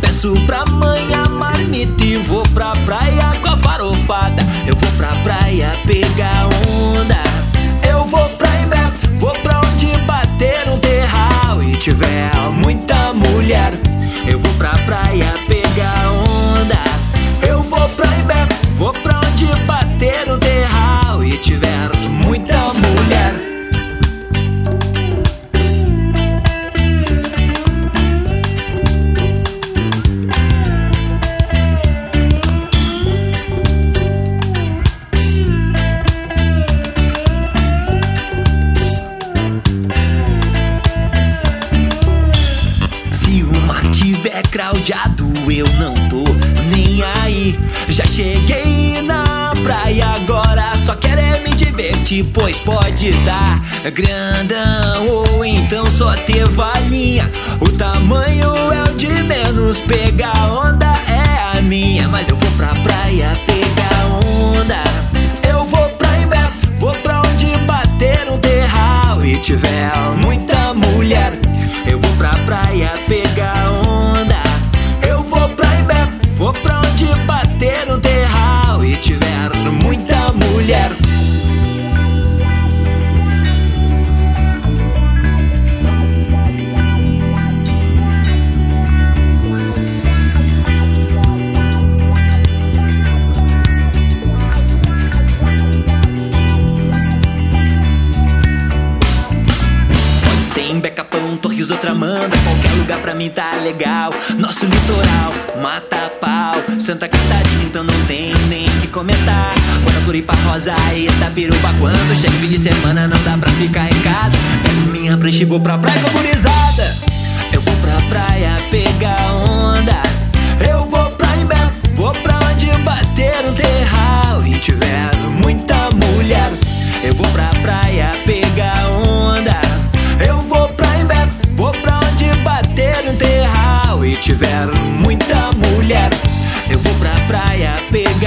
Peço pra mãe a marmita e vou pra praia com a farofada. Eu vou pra praia pegar onda. Eu vou pra Imbé, vou pra onde bater um terral e tiver muita mulher. Eu vou pra praia pegar onda. Eu vou pra Imbé, vou pra onde bater um terral e tiver eu não tô nem aí. Já cheguei na praia agora, só quero é me divertir, pois pode dar grandão ou então só ter valinha. O tamanho é o de menos, pegar onda é a minha, mas eu vou pra praia pegar onda. Eu vou pra Imbé, vou pra onde bater um terral e tiver muita Becapão, Torres ou Tramanda Qualquer lugar pra mim tá legal. Nosso litoral, mata pau. Santa Catarina, então não tem nem que comentar. Fora Floripa, Rosa e Itapiruba Quando chega fim de semana não dá pra ficar em casa. Pego minha prancha e vou pra praia com a gurizada. Eu vou pra praia pegar onda mulher. Eu vou pra praia pegar